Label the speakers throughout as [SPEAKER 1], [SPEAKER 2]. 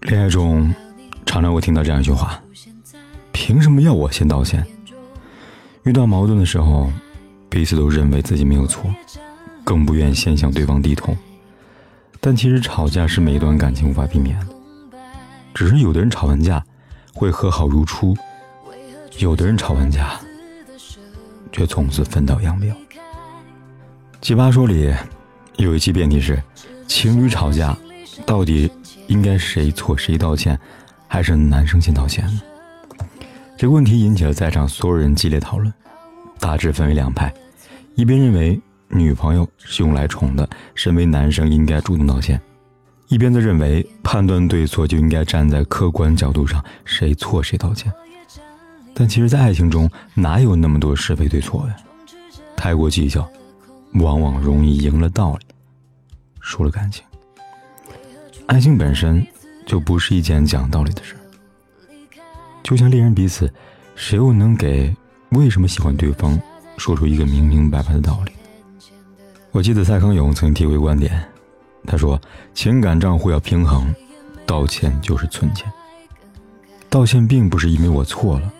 [SPEAKER 1] 恋爱中，常常会听到这样一句话：“凭什么要我先道歉？”遇到矛盾的时候，彼此都认为自己没有错，更不愿先向对方低头。但其实吵架是每一段感情无法避免的，只是有的人吵完架会和好如初，有的人吵完架却从此分道扬镳。奇葩说里有一期辩题是：情侣吵架，到底应该谁错谁道歉，还是男生先道歉呢？这个问题引起了在场所有人激烈讨论，大致分为两派：一边认为女朋友是用来宠的，身为男生应该主动道歉；一边则认为判断对错就应该站在客观角度上，谁错谁道歉。但其实，在爱情中哪有那么多是非对错呀？太过计较。往往容易赢了道理，输了感情。爱情本身就不是一件讲道理的事就像恋人彼此，谁又能给为什么喜欢对方说出一个明明白白的道理？我记得蔡康永曾经提过观点，他说：“情感账户要平衡，道歉就是存钱。道歉并不是因为我错了，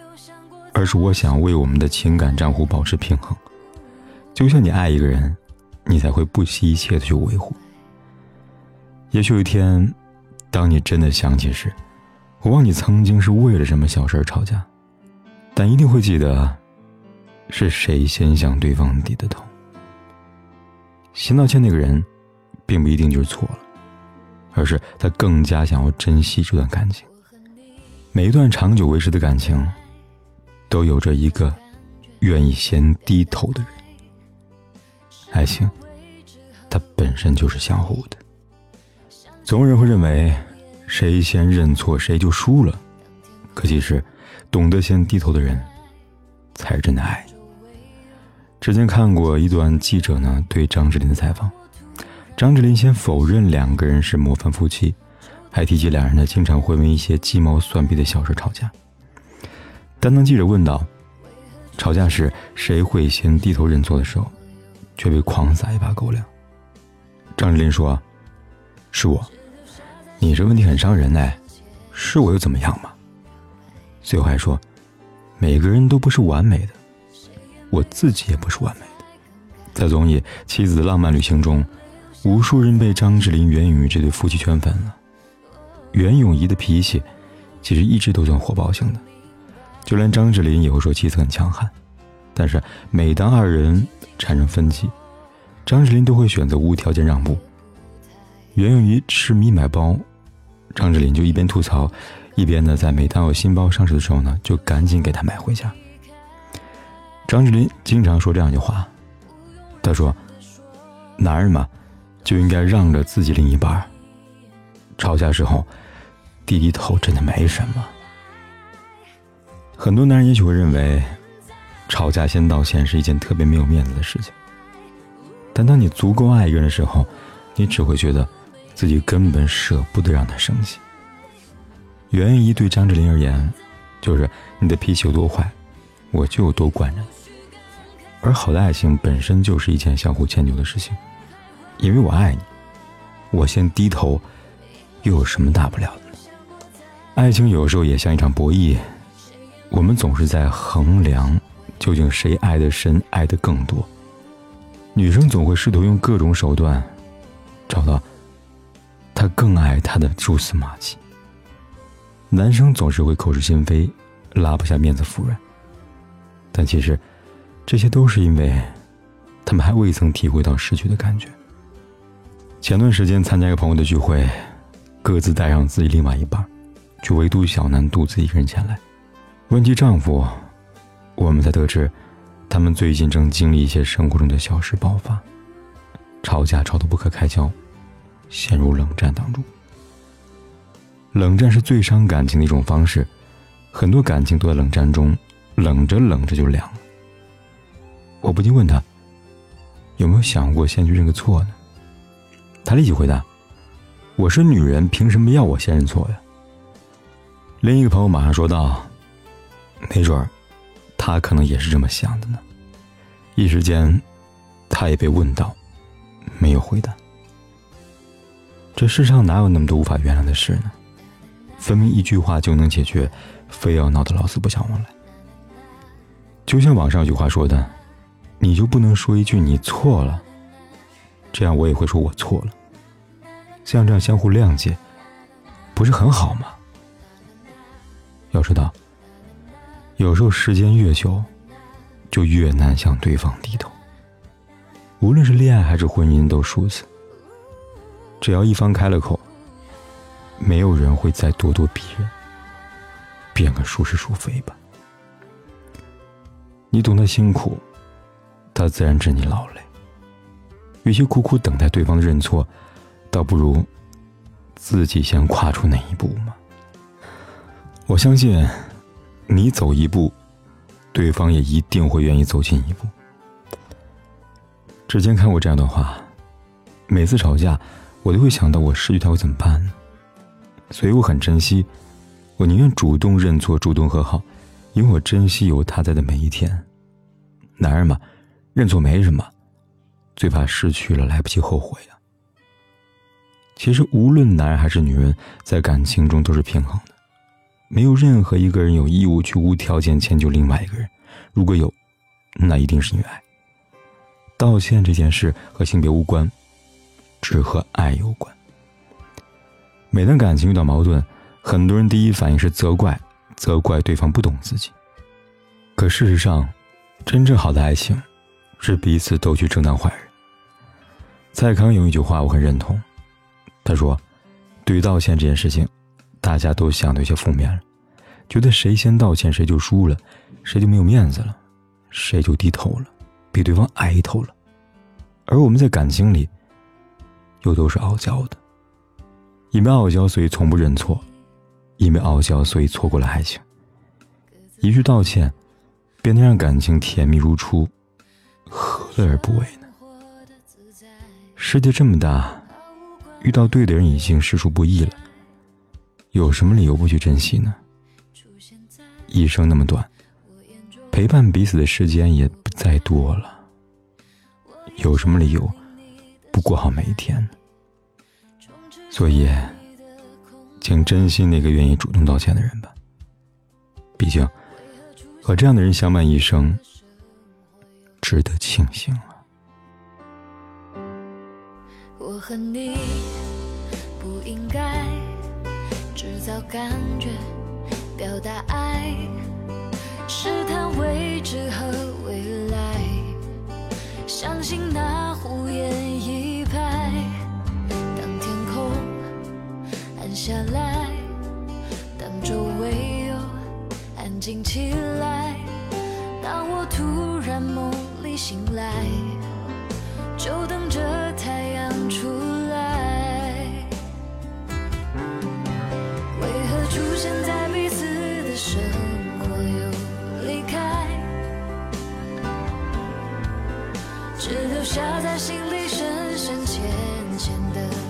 [SPEAKER 1] 而是我想为我们的情感账户保持平衡。”就像你爱一个人，你才会不惜一切的去维护。也许有一天，当你真的想起时，我忘你曾经是为了什么小事吵架，但一定会记得，是谁先向对方低的头。先道歉那个人，并不一定就是错了，而是他更加想要珍惜这段感情。每一段长久维持的感情，都有着一个愿意先低头的人。爱情，它本身就是相互的。总有人会认为，谁先认错谁就输了。可其实，懂得先低头的人，才是真的爱。之前看过一段记者呢对张智霖的采访，张智霖先否认两个人是模范夫妻，还提及两人呢经常会为一些鸡毛蒜皮的小事吵架。但当记者问到，吵架时谁会先低头认错的时候，却被狂撒一把狗粮。张智霖说：“是我，你这问题很伤人哎，是我又怎么样嘛？”最后还说：“每个人都不是完美的，我自己也不是完美的。”在综艺《妻子的浪漫旅行》中，无数人被张智霖、袁咏仪这对夫妻圈粉了。袁咏仪的脾气其实一直都算火爆型的，就连张智霖也会说妻子很强悍。但是每当二人产生分歧，张智霖都会选择无条件让步。袁咏仪痴迷买包，张智霖就一边吐槽，一边呢在每当有新包上市的时候呢，就赶紧给他买回家。张智霖经常说这样一句话，他说：“男人嘛，就应该让着自己另一半。吵架时候低低头真的没什么。”很多男人也许会认为。吵架先道歉是一件特别没有面子的事情，但当你足够爱一个人的时候，你只会觉得自己根本舍不得让他生气。袁咏仪对张智霖而言，就是你的脾气有多坏，我就有多惯着你。而好的爱情本身就是一件相互迁就的事情，因为我爱你，我先低头，又有什么大不了的呢？爱情有时候也像一场博弈，我们总是在衡量。究竟谁爱的深，爱的更多？女生总会试图用各种手段，找到他更爱她的蛛丝马迹。男生总是会口是心非，拉不下面子服软。但其实，这些都是因为，他们还未曾体会到失去的感觉。前段时间参加一个朋友的聚会，各自带上自己另外一半，却唯独小南独自一个人前来。问及丈夫，我们才得知，他们最近正经历一些生活中的小事爆发，吵架吵得不可开交，陷入冷战当中。冷战是最伤感情的一种方式，很多感情都在冷战中，冷着冷着就凉了。我不禁问他，有没有想过先去认个错呢？他立即回答：“我是女人，凭什么要我先认错呀？”另一个朋友马上说道：“没准儿，他可能也是这么想的呢。”一时间，他也被问到，没有回答。这世上哪有那么多无法原谅的事呢？分明一句话就能解决，非要闹得老死不相往来。就像网上有句话说的：“你就不能说一句你错了？这样我也会说我错了。像这样相互谅解，不是很好吗？”要知道，有时候时间越久，就越难向对方低头。无论是恋爱还是婚姻，都如此。只要一方开了口。没有人会再咄咄逼人，变个孰是孰非吧？你懂得辛苦，他自然知你劳累。与其苦苦等待对方的认错，倒不如自己先跨出那一步嘛。我相信，你走一步，对方也一定会愿意走近一步。之前看过这样的话：每次吵架，我都会想到我失去他会怎么办？所以我很珍惜，我宁愿主动认错、主动和好，因为我珍惜有他在的每一天。男人嘛，认错没什么，最怕失去了来不及后悔啊。其实无论男人还是女人，在感情中都是平衡的，没有任何一个人有义务去无条件迁就另外一个人。如果有，那一定是因为爱。道歉这件事和性别无关，只和爱有关。每当感情遇到矛盾，很多人第一反应是责怪，责怪对方不懂自己。可事实上，真正好的爱情，是彼此都去正当坏人。蔡康永一句话我很认同，他说：“对于道歉这件事情，大家都想的有些负面了，觉得谁先道歉谁就输了，谁就没有面子了，谁就低头了，比对方矮一头了。而我们在感情里，又都是傲娇的。”因为傲娇，所以从不认错；因为傲娇，所以错过了爱情。一句道歉，便能让感情甜蜜如初，何乐而不为呢？世界这么大，遇到对的人已经实属不易了，有什么理由不去珍惜呢？一生那么短，陪伴彼此的时间也不再多了，有什么理由不过好每一天？所以，请珍惜那个愿意主动道歉的人吧。毕竟，和这样的人相伴一生，值得庆幸了。
[SPEAKER 2] 我和你不应该制造感觉，表达爱，试探未知和未来，相信那胡言一拍。当天空暗下来，当周围又安静起来，当我突然梦里醒来，就等着太阳留下在心里深深浅浅的。